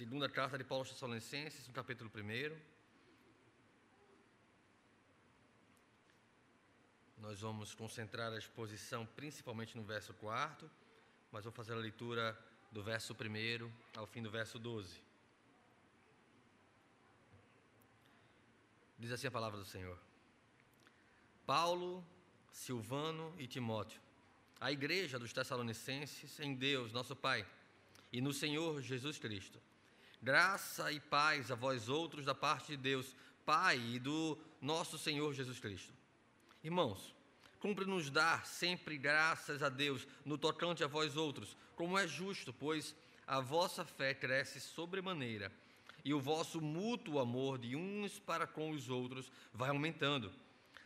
Segunda carta de Paulo aos Tessalonicenses, no capítulo 1. Nós vamos concentrar a exposição principalmente no verso 4, mas vou fazer a leitura do verso 1 ao fim do verso 12. Diz assim a palavra do Senhor: Paulo, Silvano e Timóteo, a igreja dos Tessalonicenses em Deus, nosso Pai, e no Senhor Jesus Cristo. Graça e paz a vós outros da parte de Deus, Pai e do nosso Senhor Jesus Cristo. Irmãos, cumpre-nos dar sempre graças a Deus no tocante a vós outros, como é justo, pois a vossa fé cresce sobremaneira e o vosso mútuo amor de uns para com os outros vai aumentando,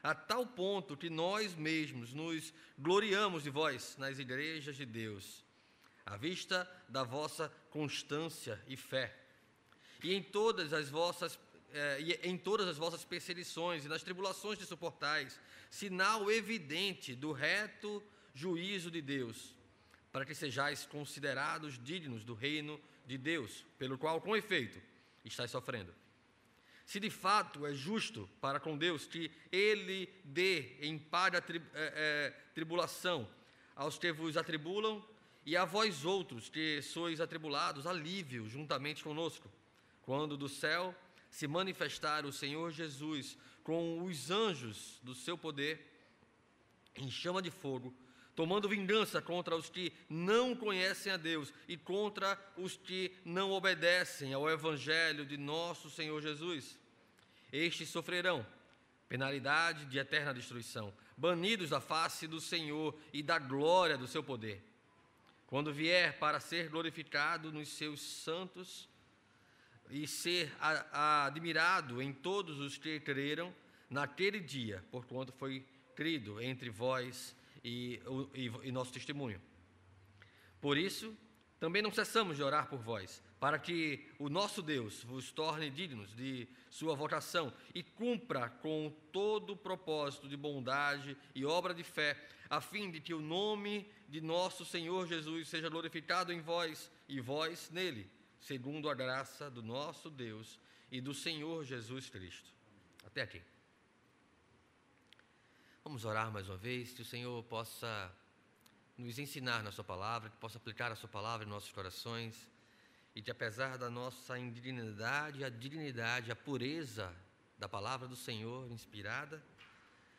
a tal ponto que nós mesmos nos gloriamos de vós nas igrejas de Deus, à vista da vossa constância e fé e em todas as vossas eh, em todas as vossas perseguições e nas tribulações que suportais, sinal evidente do reto juízo de Deus, para que sejais considerados dignos do reino de Deus, pelo qual, com efeito, estáis sofrendo. Se de fato é justo para com Deus que Ele dê em paga tri, é, é, tribulação aos que vos atribulam, e a vós outros que sois atribulados, alívio juntamente conosco quando do céu se manifestar o Senhor Jesus com os anjos do seu poder em chama de fogo, tomando vingança contra os que não conhecem a Deus e contra os que não obedecem ao evangelho de nosso Senhor Jesus. Estes sofrerão penalidade de eterna destruição, banidos da face do Senhor e da glória do seu poder. Quando vier para ser glorificado nos seus santos e ser admirado em todos os que creram naquele dia, porquanto foi crido entre vós e, e, e nosso testemunho. Por isso, também não cessamos de orar por vós, para que o nosso Deus vos torne dignos de sua vocação e cumpra com todo o propósito de bondade e obra de fé, a fim de que o nome de nosso Senhor Jesus seja glorificado em vós e vós nele segundo a graça do nosso Deus e do Senhor Jesus Cristo. Até aqui. Vamos orar mais uma vez, que o Senhor possa nos ensinar na Sua palavra, que possa aplicar a Sua palavra em nossos corações e que, apesar da nossa indignidade, a dignidade, a pureza da palavra do Senhor, inspirada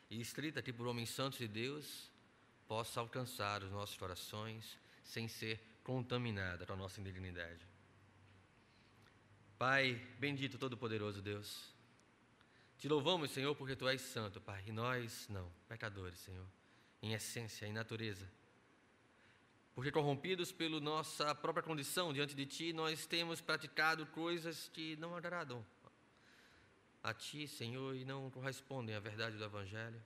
e escrita aqui por homens santos de Deus, possa alcançar os nossos corações sem ser contaminada com a nossa indignidade. Pai, bendito Todo-Poderoso Deus, te louvamos, Senhor, porque Tu és santo, Pai, e nós não, pecadores, Senhor, em essência, em natureza. Porque corrompidos pela nossa própria condição diante de Ti, nós temos praticado coisas que não agradam a Ti, Senhor, e não correspondem à verdade do Evangelho.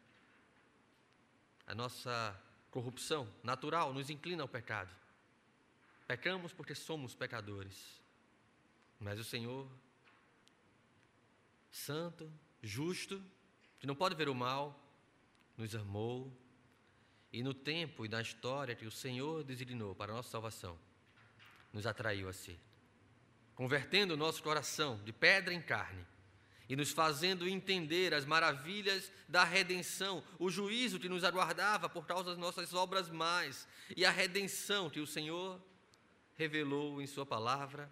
A nossa corrupção natural nos inclina ao pecado. Pecamos porque somos pecadores. Mas o Senhor, santo, justo, que não pode ver o mal, nos amou. E no tempo e na história que o Senhor designou para a nossa salvação, nos atraiu a si, convertendo o nosso coração de pedra em carne e nos fazendo entender as maravilhas da redenção, o juízo que nos aguardava por causa das nossas obras mais e a redenção que o Senhor revelou em Sua palavra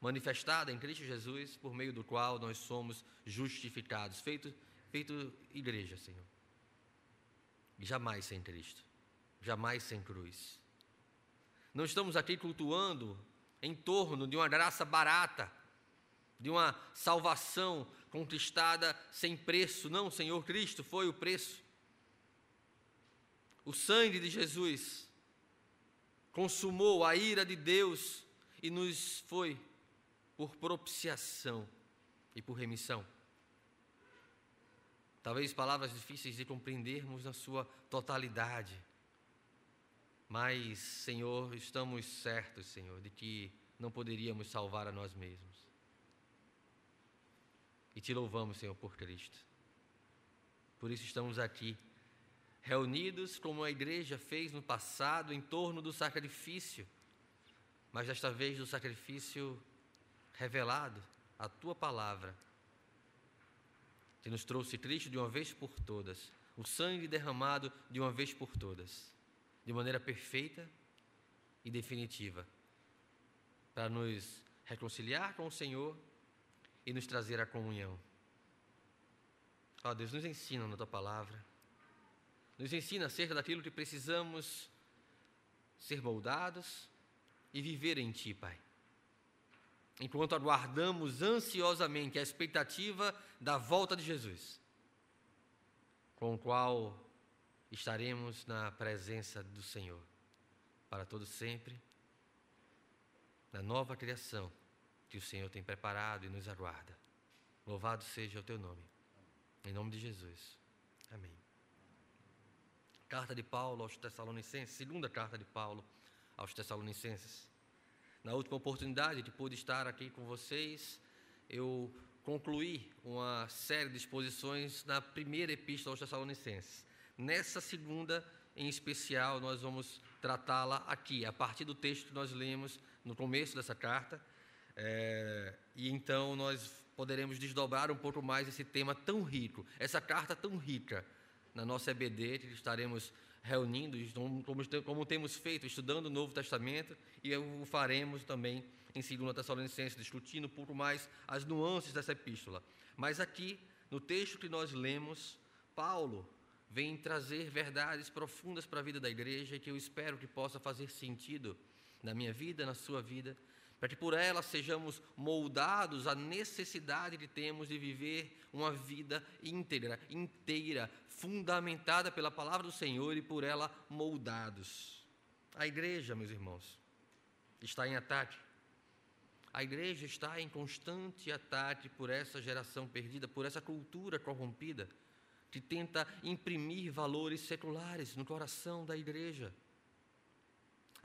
manifestada em Cristo Jesus, por meio do qual nós somos justificados, feito, feito igreja, Senhor. jamais sem Cristo, jamais sem cruz. Não estamos aqui cultuando em torno de uma graça barata, de uma salvação conquistada sem preço. Não, Senhor Cristo foi o preço. O sangue de Jesus consumou a ira de Deus e nos foi por propiciação e por remissão. Talvez palavras difíceis de compreendermos na sua totalidade. Mas, Senhor, estamos certos, Senhor, de que não poderíamos salvar a nós mesmos. E te louvamos, Senhor, por Cristo. Por isso estamos aqui, reunidos como a igreja fez no passado, em torno do sacrifício, mas desta vez do sacrifício revelado a tua palavra, que nos trouxe Cristo de uma vez por todas, o sangue derramado de uma vez por todas, de maneira perfeita e definitiva, para nos reconciliar com o Senhor e nos trazer a comunhão. Ó Deus, nos ensina na tua palavra, nos ensina acerca daquilo que precisamos ser moldados e viver em Ti, Pai. Enquanto aguardamos ansiosamente a expectativa da volta de Jesus, com o qual estaremos na presença do Senhor para todo sempre, na nova criação que o Senhor tem preparado e nos aguarda. Louvado seja o teu nome. Em nome de Jesus. Amém. Carta de Paulo aos Tessalonicenses, segunda carta de Paulo aos Tessalonicenses. Na última oportunidade que pude estar aqui com vocês, eu concluí uma série de exposições na primeira epístola aos Tessalonicenses. Nessa segunda, em especial, nós vamos tratá-la aqui, a partir do texto que nós lemos no começo dessa carta. É, e então nós poderemos desdobrar um pouco mais esse tema tão rico, essa carta tão rica na nossa EBD, que estaremos reunindo, como, temos feito, estudando o Novo Testamento, e o faremos também em 2 Tessalonicenses, discutindo um pouco mais as nuances dessa epístola. Mas aqui, no texto que nós lemos, Paulo vem trazer verdades profundas para a vida da igreja que eu espero que possa fazer sentido na minha vida, na sua vida, para que por ela sejamos moldados à necessidade que temos de viver uma vida íntegra, inteira, fundamentada pela palavra do Senhor e por ela moldados. A igreja, meus irmãos, está em ataque. A igreja está em constante ataque por essa geração perdida, por essa cultura corrompida, que tenta imprimir valores seculares no coração da igreja.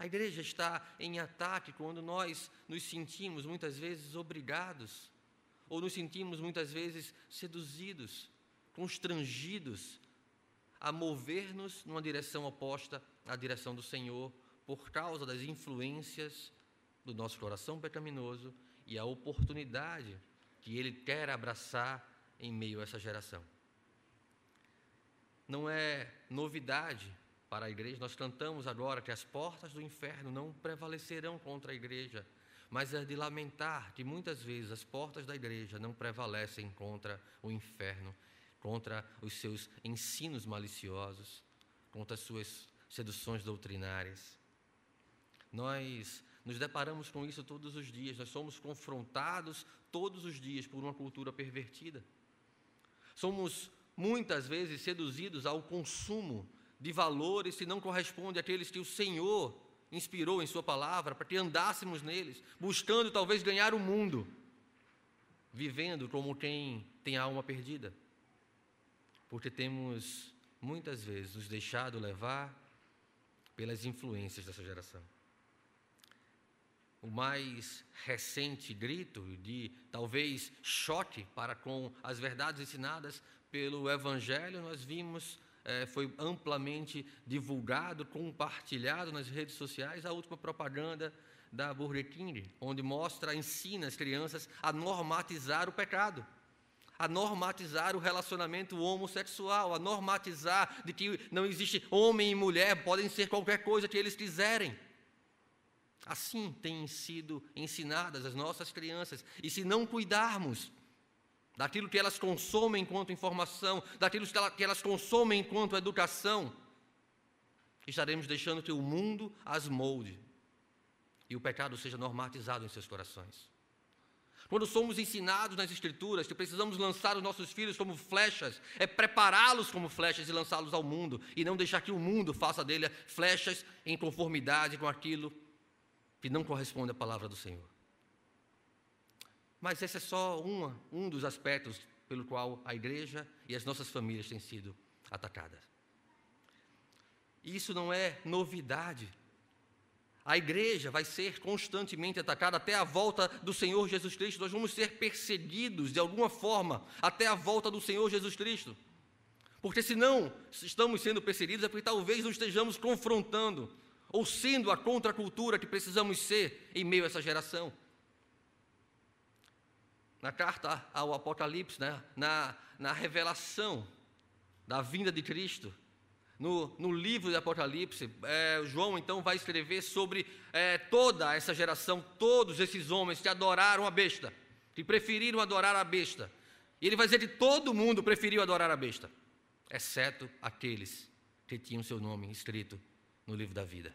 A igreja está em ataque quando nós nos sentimos muitas vezes obrigados, ou nos sentimos muitas vezes seduzidos, constrangidos a mover-nos numa direção oposta à direção do Senhor, por causa das influências do nosso coração pecaminoso e a oportunidade que Ele quer abraçar em meio a essa geração. Não é novidade para a igreja, nós cantamos agora que as portas do inferno não prevalecerão contra a igreja, mas é de lamentar que muitas vezes as portas da igreja não prevalecem contra o inferno contra os seus ensinos maliciosos, contra as suas seduções doutrinárias. Nós nos deparamos com isso todos os dias, nós somos confrontados todos os dias por uma cultura pervertida. Somos muitas vezes seduzidos ao consumo de valores que não correspondem àqueles que o Senhor inspirou em Sua palavra para que andássemos neles, buscando talvez ganhar o mundo, vivendo como quem tem a alma perdida porque temos muitas vezes nos deixado levar pelas influências dessa geração. O mais recente grito de talvez choque para com as verdades ensinadas pelo Evangelho, nós vimos, é, foi amplamente divulgado, compartilhado nas redes sociais, a última propaganda da Burger King, onde mostra, ensina as crianças a normatizar o pecado a normatizar o relacionamento homossexual, a normatizar de que não existe homem e mulher, podem ser qualquer coisa que eles quiserem. Assim têm sido ensinadas as nossas crianças, e se não cuidarmos daquilo que elas consomem enquanto informação, daquilo que elas consomem enquanto educação, estaremos deixando que o mundo as molde e o pecado seja normatizado em seus corações. Quando somos ensinados nas Escrituras que precisamos lançar os nossos filhos como flechas, é prepará-los como flechas e lançá-los ao mundo, e não deixar que o mundo faça dele flechas em conformidade com aquilo que não corresponde à palavra do Senhor. Mas esse é só uma, um dos aspectos pelo qual a igreja e as nossas famílias têm sido atacadas. E isso não é novidade a igreja vai ser constantemente atacada até a volta do Senhor Jesus Cristo. Nós vamos ser perseguidos de alguma forma até a volta do Senhor Jesus Cristo. Porque se não estamos sendo perseguidos, é porque talvez não estejamos confrontando ou sendo a contracultura que precisamos ser em meio a essa geração. Na carta ao Apocalipse, né? na, na revelação da vinda de Cristo, no, no livro de Apocalipse, é, João então vai escrever sobre é, toda essa geração, todos esses homens que adoraram a besta, que preferiram adorar a besta. E ele vai dizer que todo mundo preferiu adorar a besta, exceto aqueles que tinham seu nome escrito no livro da vida,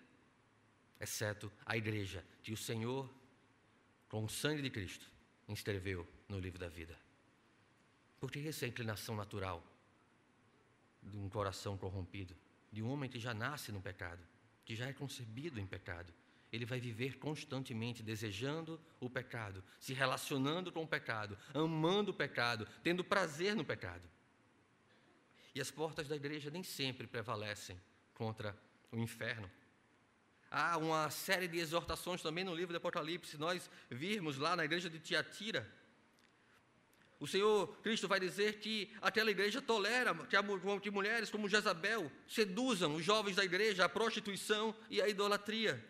exceto a igreja que o Senhor, com o sangue de Cristo, inscreveu no livro da vida. Porque essa é a inclinação natural de um coração corrompido, de um homem que já nasce no pecado, que já é concebido em pecado. Ele vai viver constantemente desejando o pecado, se relacionando com o pecado, amando o pecado, tendo prazer no pecado. E as portas da igreja nem sempre prevalecem contra o inferno. Há uma série de exortações também no livro do Apocalipse. Nós virmos lá na igreja de Tiatira, o Senhor Cristo vai dizer que aquela igreja tolera que, mulheres como Jezabel seduzam os jovens da igreja à prostituição e à idolatria.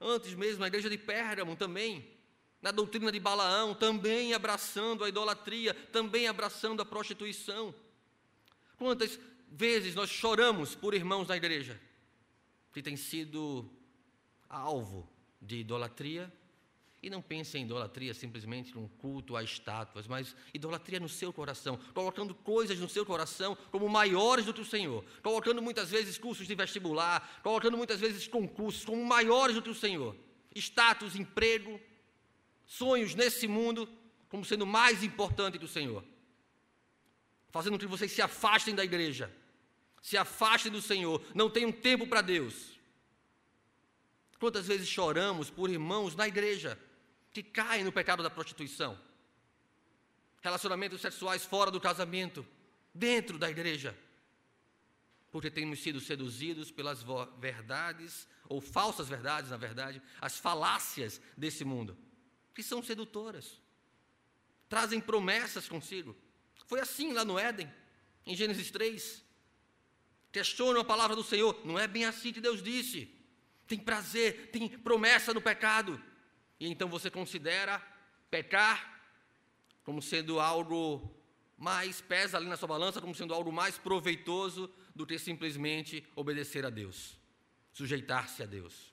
Antes mesmo, na igreja de Pérgamo também, na doutrina de Balaão, também abraçando a idolatria, também abraçando a prostituição. Quantas vezes nós choramos por irmãos da igreja que têm sido alvo de idolatria. E não pense em idolatria simplesmente um culto a estátuas, mas idolatria no seu coração, colocando coisas no seu coração como maiores do que o Senhor, colocando muitas vezes cursos de vestibular, colocando muitas vezes concursos como maiores do que o Senhor, status, emprego, sonhos nesse mundo como sendo mais importante que o Senhor, fazendo com que vocês se afastem da igreja, se afastem do Senhor, não tenham tempo para Deus. Quantas vezes choramos por irmãos na igreja que caem no pecado da prostituição, relacionamentos sexuais fora do casamento, dentro da igreja, porque temos sido seduzidos pelas verdades, ou falsas verdades, na verdade, as falácias desse mundo, que são sedutoras, trazem promessas consigo. Foi assim lá no Éden, em Gênesis 3. Questionam a palavra do Senhor, não é bem assim que Deus disse. Tem prazer, tem promessa no pecado e então você considera pecar como sendo algo mais, pesa ali na sua balança como sendo algo mais proveitoso do que simplesmente obedecer a Deus, sujeitar-se a Deus.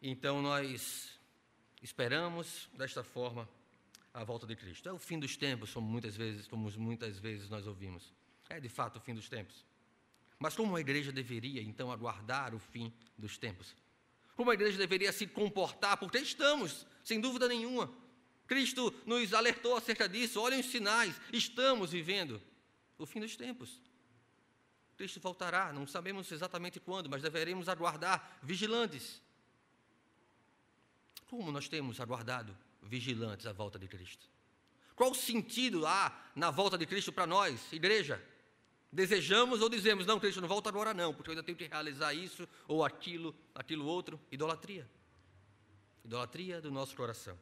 Então nós esperamos desta forma a volta de Cristo. É o fim dos tempos, como muitas vezes, como muitas vezes nós ouvimos. É de fato o fim dos tempos. Mas como a igreja deveria então aguardar o fim dos tempos? Como a igreja deveria se comportar? Porque estamos, sem dúvida nenhuma. Cristo nos alertou acerca disso. Olhem os sinais, estamos vivendo o fim dos tempos. Cristo voltará, não sabemos exatamente quando, mas deveremos aguardar vigilantes. Como nós temos aguardado vigilantes a volta de Cristo? Qual o sentido há na volta de Cristo para nós, igreja? Desejamos ou dizemos, não, Cristo, não volta agora não, porque eu ainda tenho que realizar isso ou aquilo, aquilo outro. Idolatria. Idolatria do nosso coração.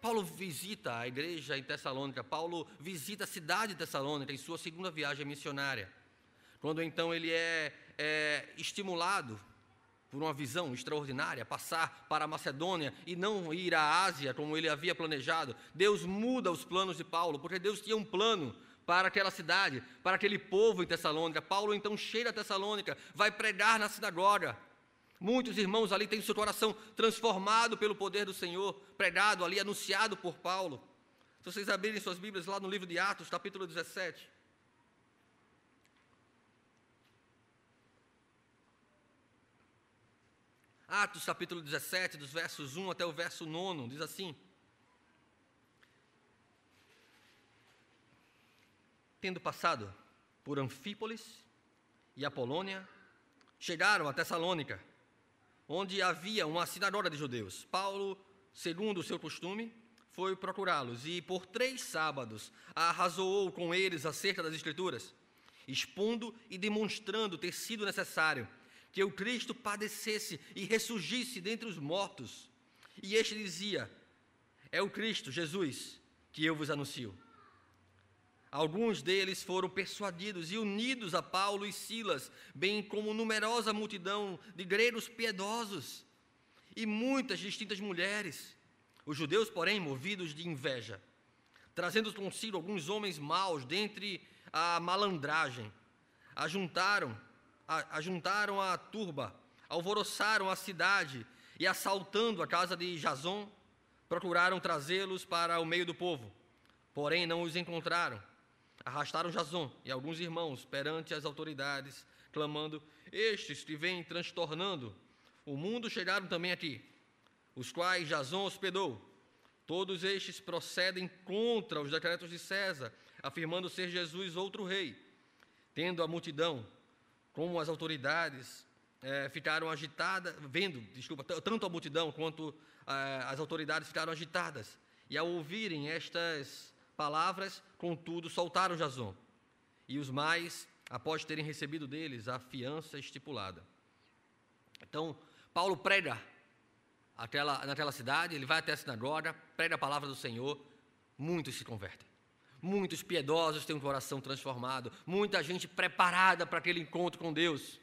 Paulo visita a igreja em Tessalônica, Paulo visita a cidade de Tessalônica em sua segunda viagem missionária. Quando então ele é, é estimulado por uma visão extraordinária, passar para a Macedônia e não ir à Ásia como ele havia planejado. Deus muda os planos de Paulo, porque Deus tinha um plano para aquela cidade, para aquele povo em Tessalônica. Paulo então cheira a Tessalônica, vai pregar na sinagoga. Muitos irmãos ali têm seu coração transformado pelo poder do Senhor, pregado ali, anunciado por Paulo. Se vocês abrirem suas Bíblias lá no livro de Atos, capítulo 17. Atos capítulo 17, dos versos 1 até o verso 9, diz assim: tendo passado por Anfípolis e Apolônia, chegaram a Tessalônica, onde havia uma sinagoga de judeus. Paulo, segundo o seu costume, foi procurá-los e por três sábados arrazoou com eles acerca das Escrituras, expondo e demonstrando ter sido necessário que o Cristo padecesse e ressurgisse dentre os mortos. E este dizia: É o Cristo, Jesus, que eu vos anuncio. Alguns deles foram persuadidos e unidos a Paulo e Silas, bem como numerosa multidão de gregos piedosos e muitas distintas mulheres. Os judeus, porém, movidos de inveja, trazendo consigo alguns homens maus dentre a malandragem, ajuntaram, ajuntaram a turba, alvoroçaram a cidade e, assaltando a casa de Jason, procuraram trazê-los para o meio do povo. Porém, não os encontraram. Arrastaram Jason e alguns irmãos perante as autoridades, clamando: Estes que vêm transtornando o mundo chegaram também aqui, os quais Jason hospedou. Todos estes procedem contra os decretos de César, afirmando ser Jesus outro rei. Tendo a multidão, como as autoridades, é, ficaram agitadas, vendo, desculpa, tanto a multidão quanto é, as autoridades ficaram agitadas. E ao ouvirem estas palavras, contudo, soltaram Jason. E os mais, após terem recebido deles a fiança estipulada. Então, Paulo prega aquela, naquela cidade, ele vai até a sinagoga, prega a palavra do Senhor, muitos se convertem. Muitos piedosos têm um coração transformado, muita gente preparada para aquele encontro com Deus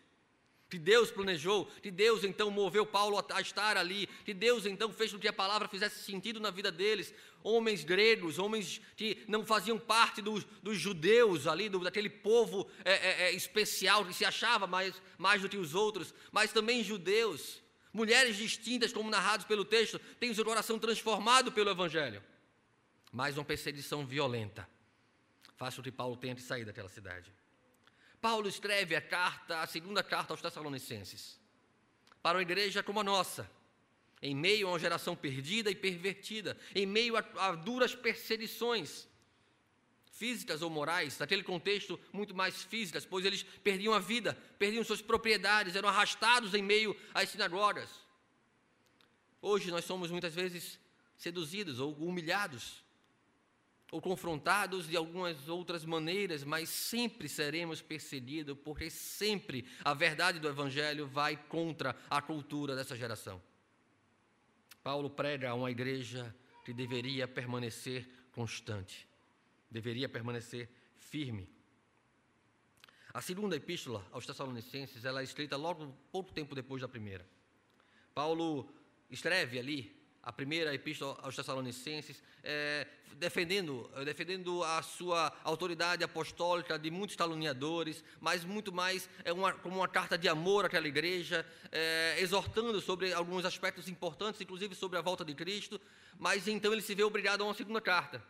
que Deus planejou, que Deus então moveu Paulo a estar ali, que Deus então fez com que a palavra fizesse sentido na vida deles. Homens gregos, homens que não faziam parte dos, dos judeus ali, do, daquele povo é, é, é, especial que se achava mais, mais do que os outros, mas também judeus. Mulheres distintas, como narrados pelo texto, têm o seu coração transformado pelo Evangelho. Mas uma perseguição violenta faz com que Paulo tenha que sair daquela cidade. Paulo escreve a carta, a segunda carta aos Tessalonicenses, para uma igreja como a nossa, em meio a uma geração perdida e pervertida, em meio a, a duras perseguições físicas ou morais, naquele contexto muito mais físicas, pois eles perdiam a vida, perdiam suas propriedades, eram arrastados em meio às sinagogas. Hoje nós somos muitas vezes seduzidos ou humilhados ou confrontados de algumas outras maneiras, mas sempre seremos perseguidos, porque sempre a verdade do Evangelho vai contra a cultura dessa geração. Paulo prega a uma igreja que deveria permanecer constante, deveria permanecer firme. A segunda epístola aos Tessalonicenses, ela é escrita logo pouco tempo depois da primeira. Paulo escreve ali a primeira epístola aos Tessalonicenses, é, defendendo, defendendo a sua autoridade apostólica de muitos caluniadores, mas muito mais é uma, como uma carta de amor àquela igreja, é, exortando sobre alguns aspectos importantes, inclusive sobre a volta de Cristo, mas então ele se vê obrigado a uma segunda carta,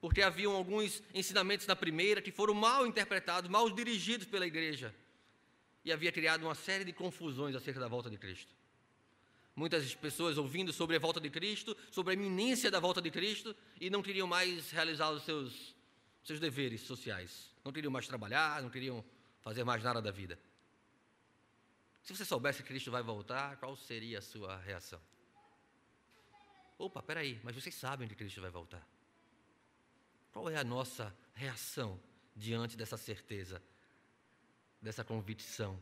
porque haviam alguns ensinamentos na primeira que foram mal interpretados, mal dirigidos pela igreja, e havia criado uma série de confusões acerca da volta de Cristo. Muitas pessoas ouvindo sobre a volta de Cristo, sobre a iminência da volta de Cristo, e não queriam mais realizar os seus, seus deveres sociais. Não queriam mais trabalhar, não queriam fazer mais nada da vida. Se você soubesse que Cristo vai voltar, qual seria a sua reação? Opa, peraí, mas vocês sabem que Cristo vai voltar. Qual é a nossa reação diante dessa certeza, dessa convicção?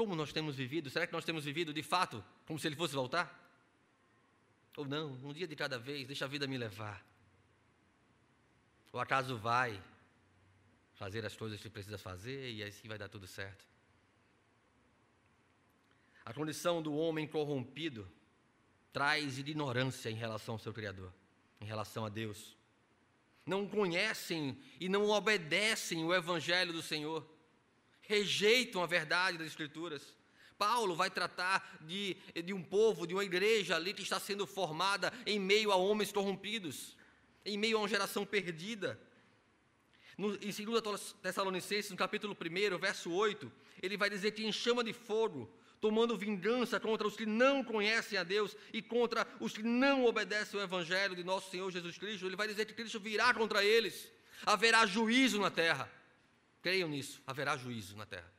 Como nós temos vivido? Será que nós temos vivido de fato como se ele fosse voltar? Ou não, um dia de cada vez, deixa a vida me levar. Ou acaso vai fazer as coisas que precisa fazer e assim vai dar tudo certo? A condição do homem corrompido traz ignorância em relação ao seu Criador, em relação a Deus. Não conhecem e não obedecem o Evangelho do Senhor rejeitam a verdade das Escrituras. Paulo vai tratar de, de um povo, de uma igreja ali que está sendo formada em meio a homens corrompidos, em meio a uma geração perdida. No, em 2 Tessalonicenses, no capítulo 1, verso 8, ele vai dizer que em chama de fogo, tomando vingança contra os que não conhecem a Deus e contra os que não obedecem o Evangelho de nosso Senhor Jesus Cristo, ele vai dizer que Cristo virá contra eles, haverá juízo na terra. Creiam nisso, haverá juízo na terra.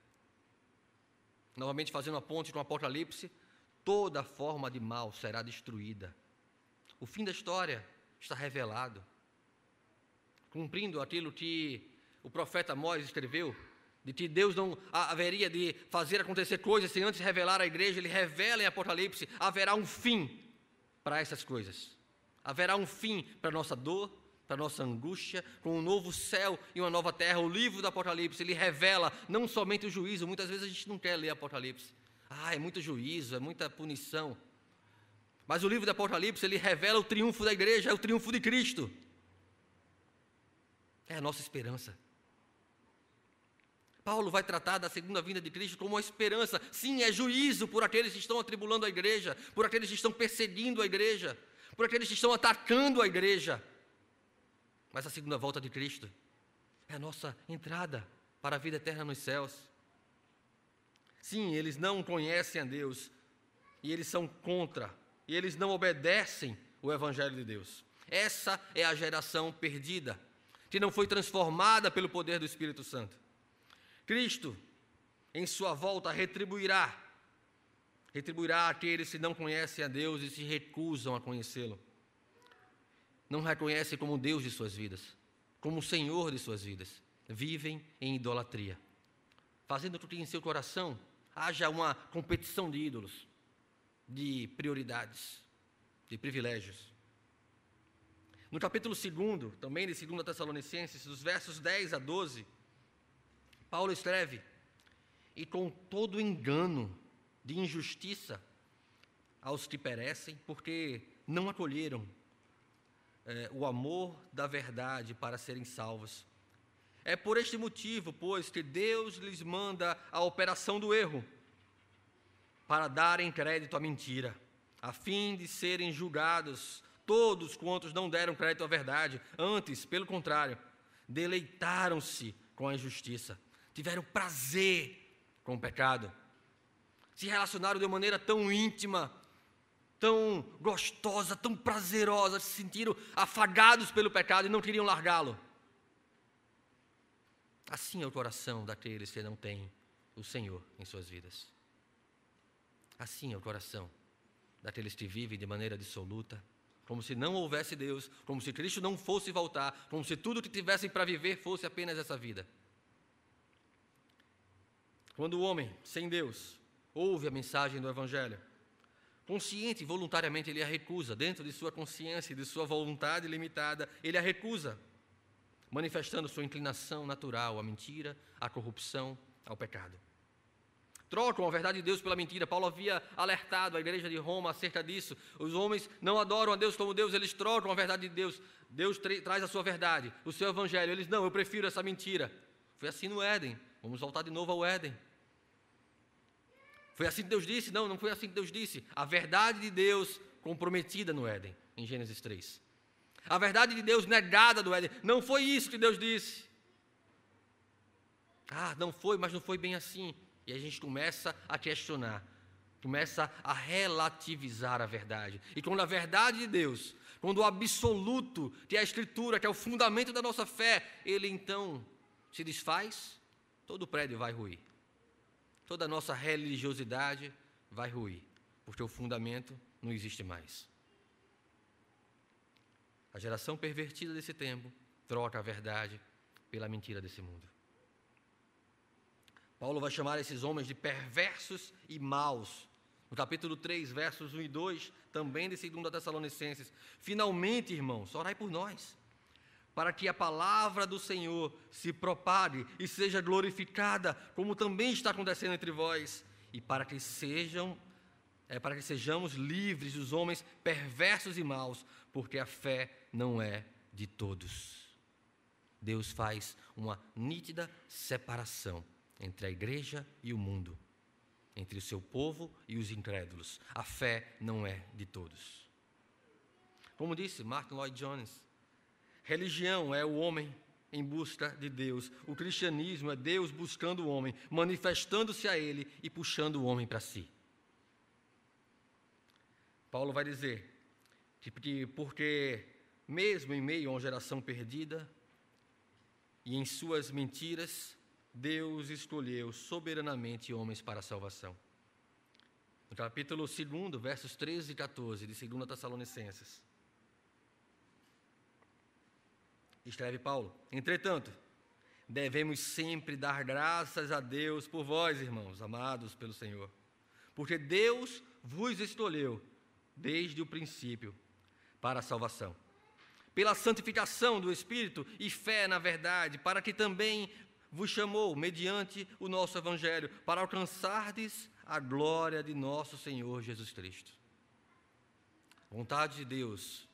Novamente, fazendo a ponte com o Apocalipse, toda forma de mal será destruída. O fim da história está revelado. Cumprindo aquilo que o profeta Moisés escreveu, de que Deus não haveria de fazer acontecer coisas sem antes revelar à igreja, ele revela em Apocalipse: haverá um fim para essas coisas. Haverá um fim para a nossa dor, da nossa angústia, com um novo céu e uma nova terra. O livro do Apocalipse, ele revela não somente o juízo, muitas vezes a gente não quer ler Apocalipse. Ah, é muito juízo, é muita punição. Mas o livro do Apocalipse, ele revela o triunfo da igreja, é o triunfo de Cristo. É a nossa esperança. Paulo vai tratar da segunda vinda de Cristo como uma esperança. Sim, é juízo por aqueles que estão atribulando a igreja, por aqueles que estão perseguindo a igreja, por aqueles que estão atacando a igreja. Mas a segunda volta de Cristo é a nossa entrada para a vida eterna nos céus. Sim, eles não conhecem a Deus e eles são contra, e eles não obedecem o Evangelho de Deus. Essa é a geração perdida, que não foi transformada pelo poder do Espírito Santo. Cristo, em sua volta, retribuirá. Retribuirá aqueles que não conhecem a Deus e se recusam a conhecê-lo. Não reconhecem como Deus de suas vidas, como Senhor de suas vidas. Vivem em idolatria. Fazendo com que em seu coração haja uma competição de ídolos, de prioridades, de privilégios. No capítulo 2, também de 2 Tessalonicenses, dos versos 10 a 12, Paulo escreve: E com todo engano de injustiça aos que perecem, porque não acolheram é, o amor da verdade para serem salvos. É por este motivo, pois, que Deus lhes manda a operação do erro, para darem crédito à mentira, a fim de serem julgados todos quantos não deram crédito à verdade, antes, pelo contrário, deleitaram-se com a injustiça tiveram prazer com o pecado, se relacionaram de maneira tão íntima, tão gostosa, tão prazerosa, se sentiram afagados pelo pecado e não queriam largá-lo. Assim é o coração daqueles que não têm o Senhor em suas vidas. Assim é o coração daqueles que vivem de maneira dissoluta, como se não houvesse Deus, como se Cristo não fosse voltar, como se tudo que tivessem para viver fosse apenas essa vida. Quando o homem, sem Deus, ouve a mensagem do Evangelho, consciente e voluntariamente ele a recusa, dentro de sua consciência e de sua vontade limitada, ele a recusa, manifestando sua inclinação natural à mentira, à corrupção, ao pecado. Trocam a verdade de Deus pela mentira. Paulo havia alertado a igreja de Roma acerca disso. Os homens não adoram a Deus como Deus, eles trocam a verdade de Deus. Deus traz a sua verdade, o seu evangelho. Eles não, eu prefiro essa mentira. Foi assim no Éden. Vamos voltar de novo ao Éden. Foi assim que Deus disse? Não, não foi assim que Deus disse. A verdade de Deus comprometida no Éden, em Gênesis 3. A verdade de Deus negada no Éden. Não foi isso que Deus disse. Ah, não foi, mas não foi bem assim. E a gente começa a questionar, começa a relativizar a verdade. E quando a verdade de Deus, quando o absoluto, que é a Escritura, que é o fundamento da nossa fé, ele então se desfaz, todo o prédio vai ruir toda a nossa religiosidade vai ruir, porque o fundamento não existe mais. A geração pervertida desse tempo troca a verdade pela mentira desse mundo. Paulo vai chamar esses homens de perversos e maus. No capítulo 3, versos 1 e 2, também de 2 Tessalonicenses. Finalmente, irmãos, orai por nós para que a palavra do Senhor se propague e seja glorificada, como também está acontecendo entre vós, e para que sejam é, para que sejamos livres dos homens perversos e maus, porque a fé não é de todos. Deus faz uma nítida separação entre a igreja e o mundo, entre o seu povo e os incrédulos. A fé não é de todos. Como disse Martin Lloyd Jones, Religião é o homem em busca de Deus. O cristianismo é Deus buscando o homem, manifestando-se a ele e puxando o homem para si. Paulo vai dizer que porque mesmo em meio a uma geração perdida e em suas mentiras, Deus escolheu soberanamente homens para a salvação. No capítulo 2, versos 13 e 14 de 2 Tessalonicenses. Escreve Paulo. Entretanto, devemos sempre dar graças a Deus por vós, irmãos, amados pelo Senhor, porque Deus vos escolheu desde o princípio para a salvação, pela santificação do Espírito e fé na verdade, para que também vos chamou, mediante o nosso Evangelho, para alcançardes a glória de nosso Senhor Jesus Cristo. Vontade de Deus,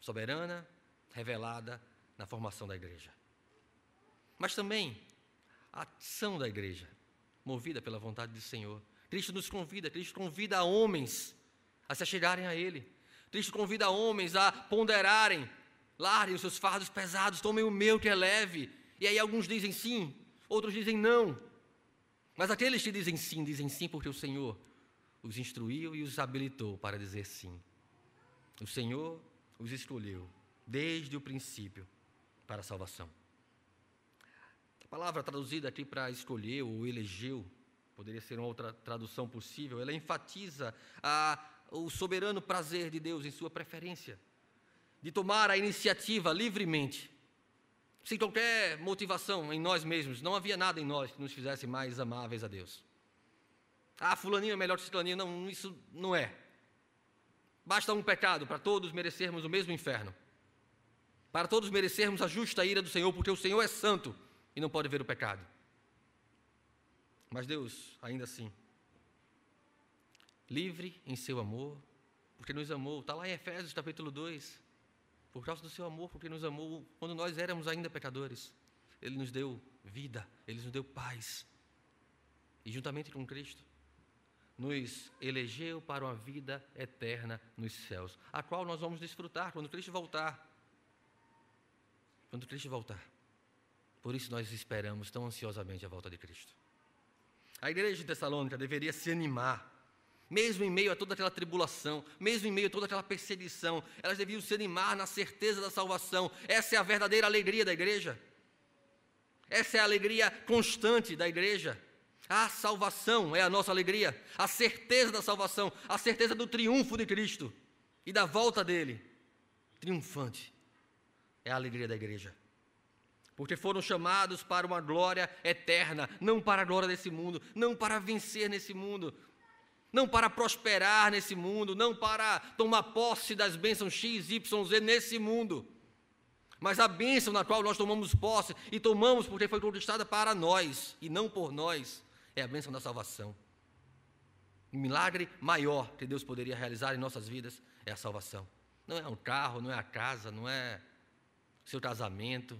soberana, revelada na formação da igreja. Mas também a ação da igreja, movida pela vontade do Senhor. Cristo nos convida, Cristo convida homens a se chegarem a Ele. Cristo convida homens a ponderarem, larguem os seus fardos pesados, tomem o meu que é leve. E aí alguns dizem sim, outros dizem não. Mas aqueles que dizem sim, dizem sim porque o Senhor os instruiu e os habilitou para dizer sim. O Senhor os escolheu desde o princípio para a salvação. A palavra traduzida aqui para escolher ou elegeu, poderia ser uma outra tradução possível, ela enfatiza a, o soberano prazer de Deus em sua preferência, de tomar a iniciativa livremente, sem qualquer motivação em nós mesmos. Não havia nada em nós que nos fizesse mais amáveis a Deus. Ah, fulaninho é melhor que fulaninho. Não, isso não é. Basta um pecado para todos merecermos o mesmo inferno. Para todos merecermos a justa ira do Senhor, porque o Senhor é santo e não pode ver o pecado. Mas Deus, ainda assim, livre em seu amor, porque nos amou, está lá em Efésios capítulo 2, por causa do seu amor, porque nos amou quando nós éramos ainda pecadores. Ele nos deu vida, ele nos deu paz. E juntamente com Cristo, nos elegeu para uma vida eterna nos céus, a qual nós vamos desfrutar quando Cristo voltar. Quando Cristo voltar. Por isso nós esperamos tão ansiosamente a volta de Cristo. A igreja de Tessalônica deveria se animar, mesmo em meio a toda aquela tribulação, mesmo em meio a toda aquela perseguição, elas deviam se animar na certeza da salvação. Essa é a verdadeira alegria da igreja. Essa é a alegria constante da igreja. A salvação é a nossa alegria, a certeza da salvação, a certeza do triunfo de Cristo e da volta dele. Triunfante é a alegria da igreja. Porque foram chamados para uma glória eterna, não para a glória desse mundo, não para vencer nesse mundo, não para prosperar nesse mundo, não para tomar posse das bênçãos X, Y, Z nesse mundo. Mas a bênção na qual nós tomamos posse e tomamos porque foi conquistada para nós e não por nós, é a bênção da salvação. O milagre maior que Deus poderia realizar em nossas vidas é a salvação. Não é um carro, não é a casa, não é seu casamento.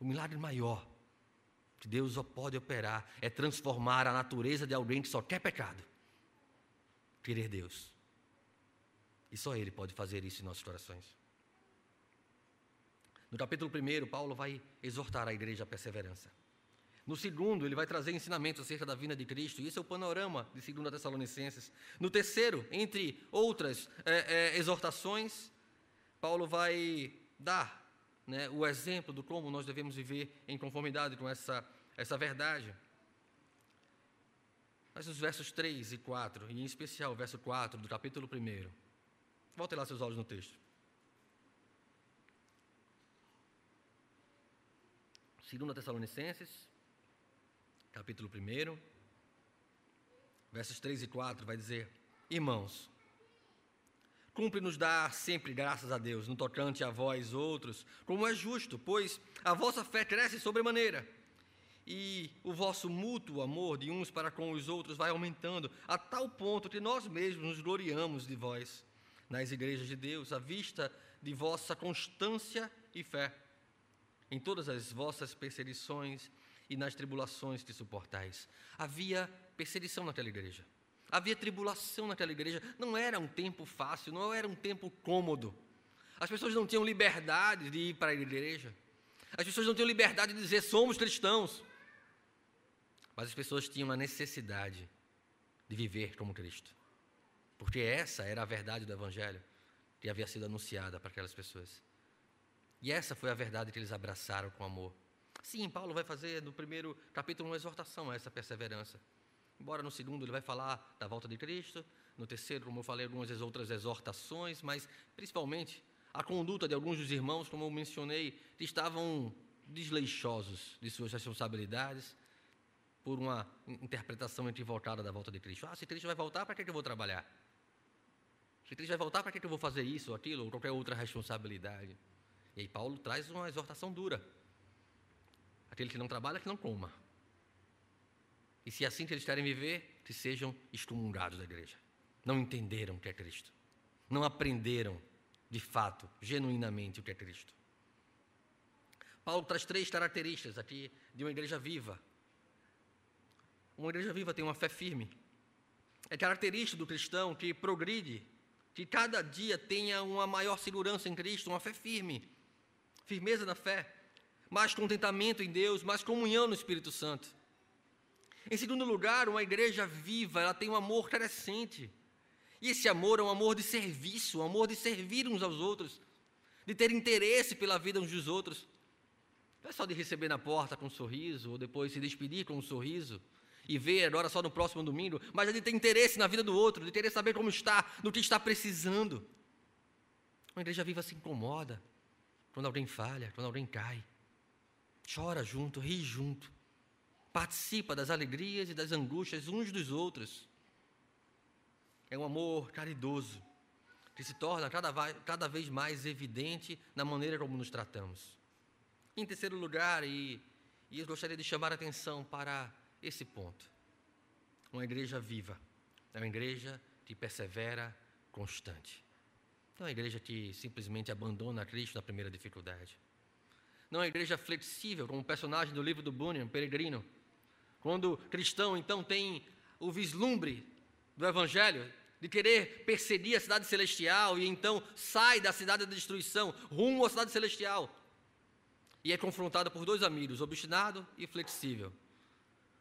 O milagre maior que Deus pode operar é transformar a natureza de alguém que só quer pecado, querer Deus. E só Ele pode fazer isso em nossos corações. No capítulo 1, Paulo vai exortar a igreja à perseverança. No segundo, ele vai trazer ensinamentos acerca da vinda de Cristo, e esse é o panorama de 2 Tessalonicenses. No terceiro, entre outras é, é, exortações, Paulo vai dar né, o exemplo do como nós devemos viver em conformidade com essa, essa verdade. Mas os versos 3 e 4, e em especial o verso 4 do capítulo 1. Volte lá seus olhos no texto. 2 Tessalonicenses, capítulo 1, versos 3 e 4, vai dizer: Irmãos, cumpre-nos dar sempre graças a Deus, no tocante a vós outros, como é justo, pois a vossa fé cresce sobremaneira, e o vosso mútuo amor de uns para com os outros vai aumentando, a tal ponto que nós mesmos nos gloriamos de vós nas igrejas de Deus, à vista de vossa constância e fé, em todas as vossas perseguições e nas tribulações que suportais. Havia perseguição naquela igreja. Havia tribulação naquela igreja. Não era um tempo fácil, não era um tempo cômodo. As pessoas não tinham liberdade de ir para a igreja. As pessoas não tinham liberdade de dizer somos cristãos. Mas as pessoas tinham a necessidade de viver como Cristo. Porque essa era a verdade do Evangelho que havia sido anunciada para aquelas pessoas. E essa foi a verdade que eles abraçaram com amor. Sim, Paulo vai fazer no primeiro capítulo uma exortação a essa perseverança. Embora no segundo ele vai falar da volta de Cristo, no terceiro, como eu falei, algumas outras exortações, mas principalmente a conduta de alguns dos irmãos, como eu mencionei, que estavam desleixosos de suas responsabilidades por uma interpretação equivocada da volta de Cristo. Ah, se Cristo vai voltar, para que eu vou trabalhar? Se Cristo vai voltar, para que eu vou fazer isso, aquilo, ou qualquer outra responsabilidade? E aí Paulo traz uma exortação dura. Aquele que não trabalha, que não coma. E se é assim que eles querem viver, que sejam excomungados da igreja. Não entenderam o que é Cristo. não aprenderam, de fato, genuinamente o que é Cristo. Paulo traz três características aqui de uma igreja viva. Uma igreja viva tem uma fé firme. É característica do cristão que progride, que cada dia tenha uma maior segurança em Cristo, uma fé firme, firmeza na fé, mais contentamento em Deus, mais comunhão no Espírito Santo. Em segundo lugar, uma igreja viva, ela tem um amor crescente. E esse amor é um amor de serviço, um amor de servir uns aos outros, de ter interesse pela vida uns dos outros. Não é só de receber na porta com um sorriso, ou depois se despedir com um sorriso, e ver agora só no próximo domingo, mas é de ter interesse na vida do outro, de querer saber como está, do que está precisando. Uma igreja viva se incomoda quando alguém falha, quando alguém cai. Chora junto, ri junto. Participa das alegrias e das angústias uns dos outros. É um amor caridoso, que se torna cada, vez mais evidente na maneira como nos tratamos. Em terceiro lugar, e, e eu gostaria de chamar a atenção para esse ponto. Uma igreja viva é uma igreja que persevera constante. Não é uma igreja que simplesmente abandona Cristo na primeira dificuldade. Não é uma igreja flexível, como o personagem do livro do Bunyan, Peregrino. Quando o cristão, então, tem o vislumbre do Evangelho, de querer perseguir a cidade celestial, e então sai da cidade da destruição, rumo à cidade celestial. E é confrontado por dois amigos, obstinado e flexível.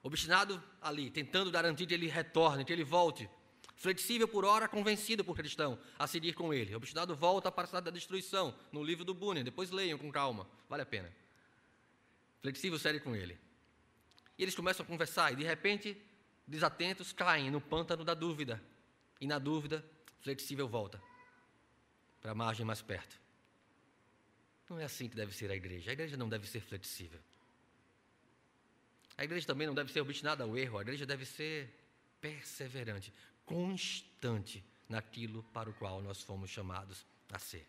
Obstinado ali, tentando garantir que ele retorne, que ele volte. Flexível por hora, convencido por cristão a seguir com ele. Obstinado volta para a cidade da destruição, no livro do Bunyan. Depois leiam com calma, vale a pena. Flexível segue com ele. E eles começam a conversar e de repente, desatentos, caem no pântano da dúvida. E na dúvida, flexível volta para a margem mais perto. Não é assim que deve ser a igreja. A igreja não deve ser flexível. A igreja também não deve ser obstinada ao erro, a igreja deve ser perseverante, constante naquilo para o qual nós fomos chamados a ser.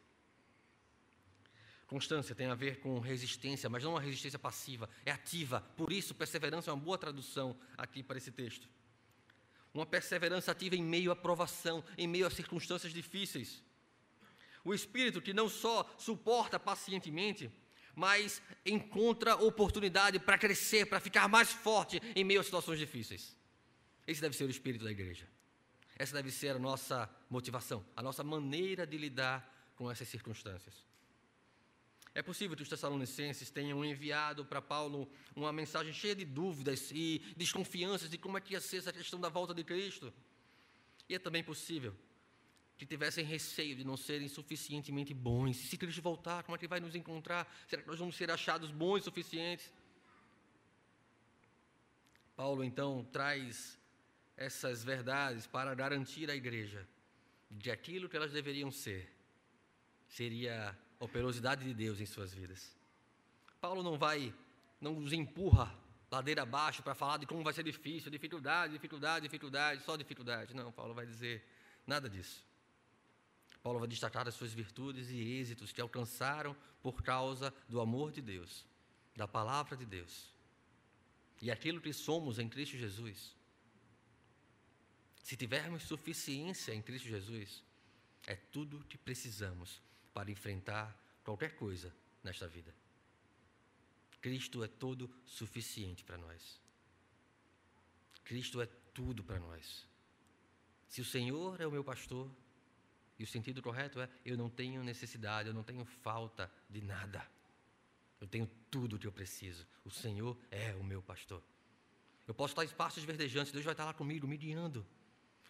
Constância tem a ver com resistência, mas não uma resistência passiva, é ativa. Por isso, perseverança é uma boa tradução aqui para esse texto. Uma perseverança ativa em meio à provação, em meio a circunstâncias difíceis. O espírito que não só suporta pacientemente, mas encontra oportunidade para crescer, para ficar mais forte em meio a situações difíceis. Esse deve ser o espírito da igreja. Essa deve ser a nossa motivação, a nossa maneira de lidar com essas circunstâncias. É possível que os Tessalonicenses tenham enviado para Paulo uma mensagem cheia de dúvidas e desconfianças de como é que ia ser essa questão da volta de Cristo. E é também possível que tivessem receio de não serem suficientemente bons. Se Cristo voltar, como é que vai nos encontrar? Será que nós vamos ser achados bons o suficientes? Paulo então traz essas verdades para garantir à igreja de aquilo que elas deveriam ser seria operosidade de Deus em suas vidas. Paulo não vai, não nos empurra ladeira abaixo para falar de como vai ser difícil, dificuldade, dificuldade, dificuldade, só dificuldade. Não, Paulo vai dizer nada disso. Paulo vai destacar as suas virtudes e êxitos que alcançaram por causa do amor de Deus, da palavra de Deus e aquilo que somos em Cristo Jesus. Se tivermos suficiência em Cristo Jesus, é tudo que precisamos para enfrentar qualquer coisa nesta vida. Cristo é todo suficiente para nós. Cristo é tudo para nós. Se o Senhor é o meu pastor, e o sentido correto é: eu não tenho necessidade, eu não tenho falta de nada. Eu tenho tudo o que eu preciso. O Senhor é o meu pastor. Eu posso estar em espaços verdejantes, Deus vai estar lá comigo, me guiando.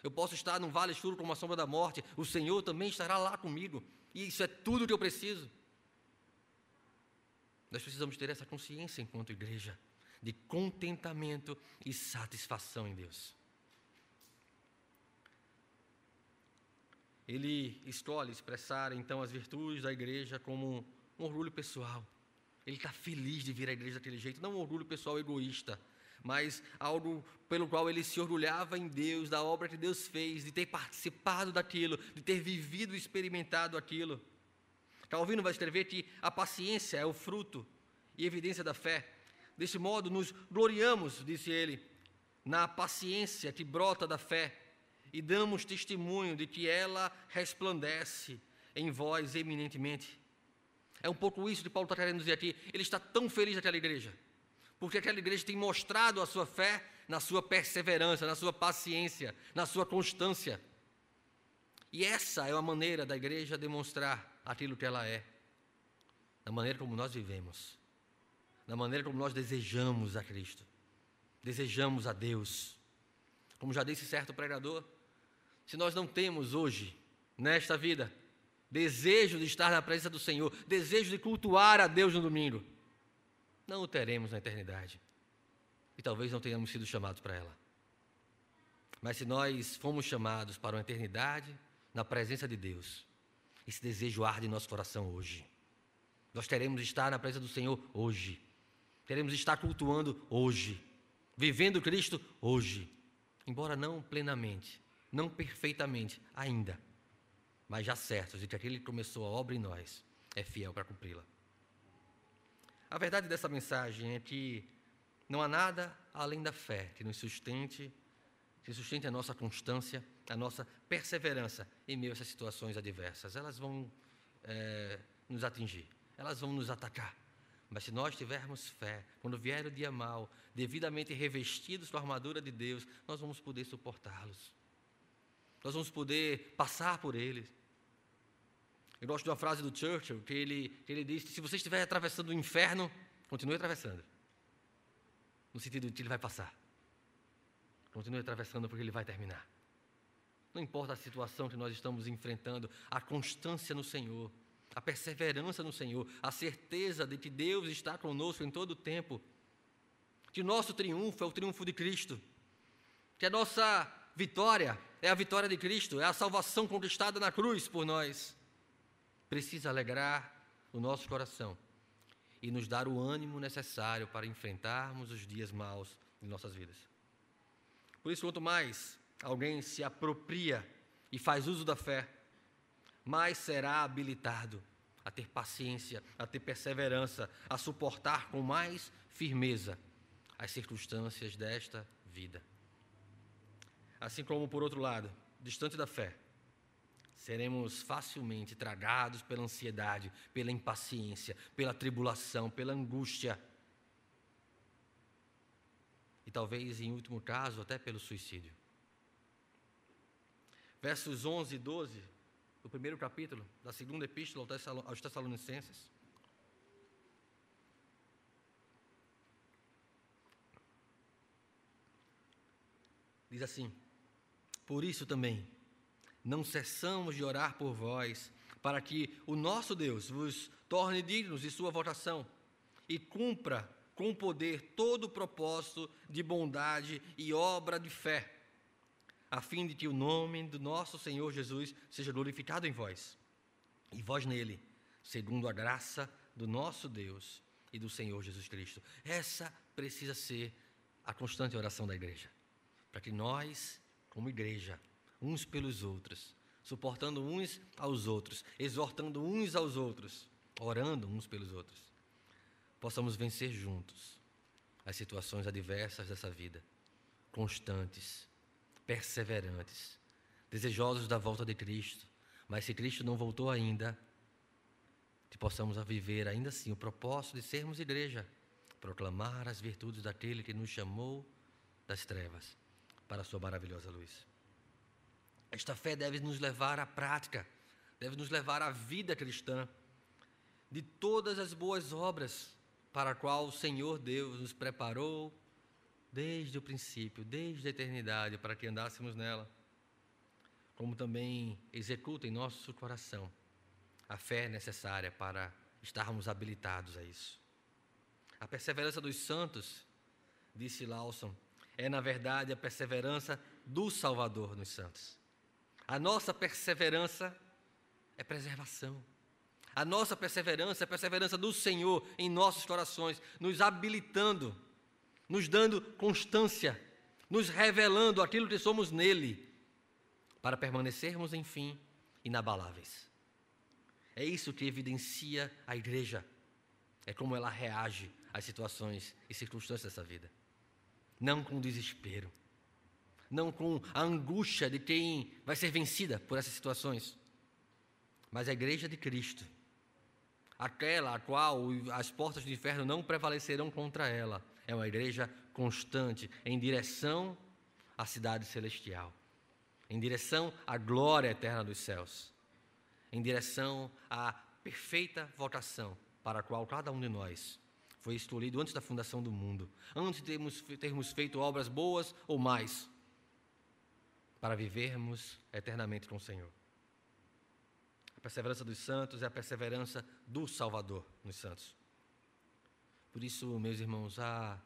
Eu posso estar num vale escuro como a sombra da morte, o Senhor também estará lá comigo. E isso é tudo que eu preciso. Nós precisamos ter essa consciência enquanto igreja, de contentamento e satisfação em Deus. ele escolhe expressar então as virtudes da igreja como um orgulho pessoal. Ele está feliz de vir à igreja daquele jeito, não um orgulho pessoal egoísta, mas algo pelo qual ele se orgulhava em Deus, da obra que Deus fez, de ter participado daquilo, de ter vivido e experimentado aquilo. Calvino vai escrever que a paciência é o fruto e evidência da fé. Desse modo, nos gloriamos, disse ele, na paciência que brota da fé e damos testemunho de que ela resplandece em vós eminentemente. É um pouco isso que Paulo está querendo dizer aqui. Ele está tão feliz naquela igreja, porque aquela igreja tem mostrado a sua fé na sua perseverança, na sua paciência, na sua constância. E essa é a maneira da igreja demonstrar aquilo que ela é, na maneira como nós vivemos, na maneira como nós desejamos a Cristo, desejamos a Deus. Como já disse certo pregador, se nós não temos hoje, nesta vida, desejo de estar na presença do Senhor, desejo de cultuar a Deus no domingo, não o teremos na eternidade. E talvez não tenhamos sido chamados para ela. Mas se nós fomos chamados para uma eternidade na presença de Deus, esse desejo arde em nosso coração hoje. Nós queremos estar na presença do Senhor hoje. Queremos estar cultuando hoje. Vivendo Cristo hoje. Embora não plenamente, não perfeitamente ainda mas já certos de que aquele que começou a obra em nós é fiel para cumpri-la. A verdade dessa mensagem é que não há nada além da fé que nos sustente, que sustente a nossa constância, a nossa perseverança em meio a essas situações adversas. Elas vão é, nos atingir, elas vão nos atacar. Mas se nós tivermos fé, quando vier o dia mal, devidamente revestidos com a armadura de Deus, nós vamos poder suportá-los. Nós vamos poder passar por eles. Eu gosto de uma frase do Churchill que ele, que ele diz que se você estiver atravessando o inferno, continue atravessando. No sentido de que ele vai passar. Continue atravessando porque ele vai terminar. Não importa a situação que nós estamos enfrentando, a constância no Senhor, a perseverança no Senhor, a certeza de que Deus está conosco em todo o tempo, que nosso triunfo é o triunfo de Cristo, que a nossa vitória é a vitória de Cristo, é a salvação conquistada na cruz por nós precisa alegrar o nosso coração e nos dar o ânimo necessário para enfrentarmos os dias maus de nossas vidas. Por isso, quanto mais alguém se apropria e faz uso da fé, mais será habilitado a ter paciência, a ter perseverança, a suportar com mais firmeza as circunstâncias desta vida. Assim como, por outro lado, distante da fé, seremos facilmente tragados pela ansiedade, pela impaciência, pela tribulação, pela angústia. E talvez, em último caso, até pelo suicídio. Versos 11 e 12 do primeiro capítulo da segunda epístola aos Tessalonicenses. Diz assim: Por isso também não cessamos de orar por vós, para que o nosso Deus vos torne dignos de sua votação e cumpra com poder todo o propósito de bondade e obra de fé, a fim de que o nome do nosso Senhor Jesus seja glorificado em vós, e vós nele, segundo a graça do nosso Deus e do Senhor Jesus Cristo. Essa precisa ser a constante oração da igreja, para que nós, como igreja, uns pelos outros, suportando uns aos outros, exortando uns aos outros, orando uns pelos outros, possamos vencer juntos as situações adversas dessa vida, constantes, perseverantes, desejosos da volta de Cristo, mas se Cristo não voltou ainda, que possamos viver ainda assim o propósito de sermos igreja, proclamar as virtudes daquele que nos chamou das trevas para a sua maravilhosa luz. Esta fé deve nos levar à prática, deve nos levar à vida cristã, de todas as boas obras para a qual o Senhor Deus nos preparou desde o princípio, desde a eternidade, para que andássemos nela, como também executa em nosso coração a fé necessária para estarmos habilitados a isso. A perseverança dos santos, disse Lawson, é na verdade a perseverança do Salvador nos santos. A nossa perseverança é preservação. A nossa perseverança é a perseverança do Senhor em nossos corações, nos habilitando, nos dando constância, nos revelando aquilo que somos nele, para permanecermos, enfim, inabaláveis. É isso que evidencia a igreja, é como ela reage às situações e circunstâncias dessa vida. Não com desespero, não com a angústia de quem vai ser vencida por essas situações, mas a igreja de Cristo, aquela a qual as portas do inferno não prevalecerão contra ela, é uma igreja constante em direção à cidade celestial, em direção à glória eterna dos céus, em direção à perfeita vocação para a qual cada um de nós foi escolhido antes da fundação do mundo, antes de termos, termos feito obras boas ou mais, para vivermos eternamente com o Senhor. A perseverança dos santos é a perseverança do Salvador nos santos. Por isso, meus irmãos, a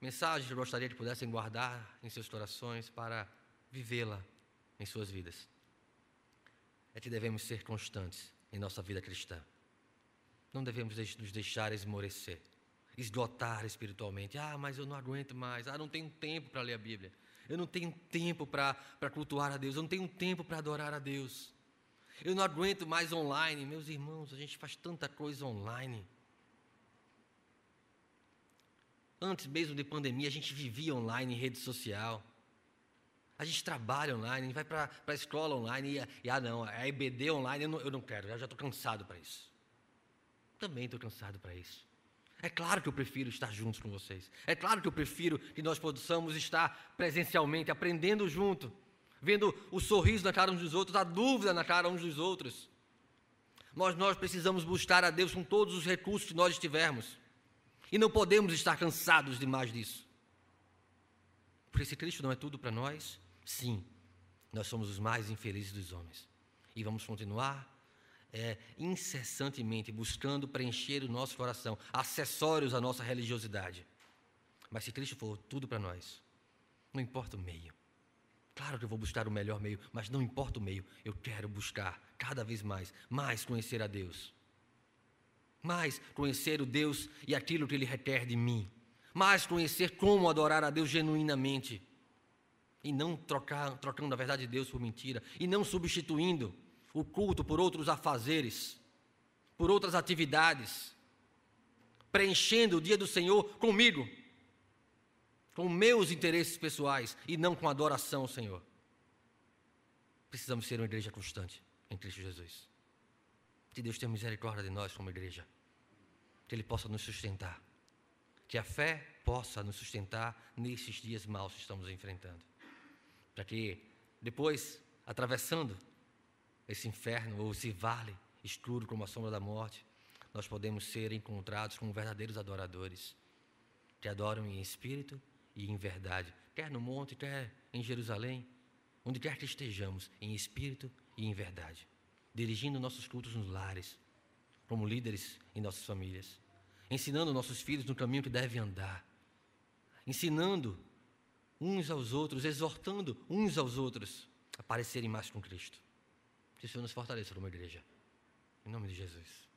mensagem que eu gostaria que pudessem guardar em seus corações para vivê-la em suas vidas é que devemos ser constantes em nossa vida cristã. Não devemos nos deixar esmorecer, esgotar espiritualmente. Ah, mas eu não aguento mais. Ah, não tenho tempo para ler a Bíblia. Eu não tenho tempo para cultuar a Deus. Eu não tenho tempo para adorar a Deus. Eu não aguento mais online. Meus irmãos, a gente faz tanta coisa online. Antes mesmo de pandemia, a gente vivia online em rede social. A gente trabalha online, a gente vai para a escola online e, e, ah, não, a EBD online eu não, eu não quero, eu já estou cansado para isso. Também estou cansado para isso. É claro que eu prefiro estar juntos com vocês. É claro que eu prefiro que nós possamos estar presencialmente, aprendendo junto, vendo o sorriso na cara uns dos outros, a dúvida na cara uns dos outros. Mas nós precisamos buscar a Deus com todos os recursos que nós tivermos. E não podemos estar cansados demais disso. Porque se Cristo não é tudo para nós, sim, nós somos os mais infelizes dos homens. E vamos continuar é, incessantemente buscando preencher o nosso coração, acessórios à nossa religiosidade. Mas se Cristo for tudo para nós, não importa o meio. Claro que eu vou buscar o melhor meio, mas não importa o meio, eu quero buscar cada vez mais, mais conhecer a Deus. Mais conhecer o Deus e aquilo que Ele requer de mim. Mais conhecer como adorar a Deus genuinamente. E não trocar, trocando, na verdade, Deus por mentira. E não substituindo o culto por outros afazeres, por outras atividades, preenchendo o dia do Senhor comigo, com meus interesses pessoais e não com adoração ao Senhor. Precisamos ser uma igreja constante em Cristo Jesus. Que Deus tenha misericórdia de nós como igreja. Que Ele possa nos sustentar. Que a fé possa nos sustentar nesses dias maus que estamos enfrentando. Para que depois, atravessando esse inferno ou esse vale escuro como a sombra da morte, nós podemos ser encontrados como verdadeiros adoradores, que adoram em espírito e em verdade, quer no monte, quer em Jerusalém, onde quer que estejamos, em espírito e em verdade, dirigindo nossos cultos nos lares, como líderes em nossas famílias, ensinando nossos filhos no caminho que devem andar, ensinando uns aos outros, exortando uns aos outros a parecerem mais com Cristo. Que o Senhor nos fortaleça como igreja. Em nome de Jesus.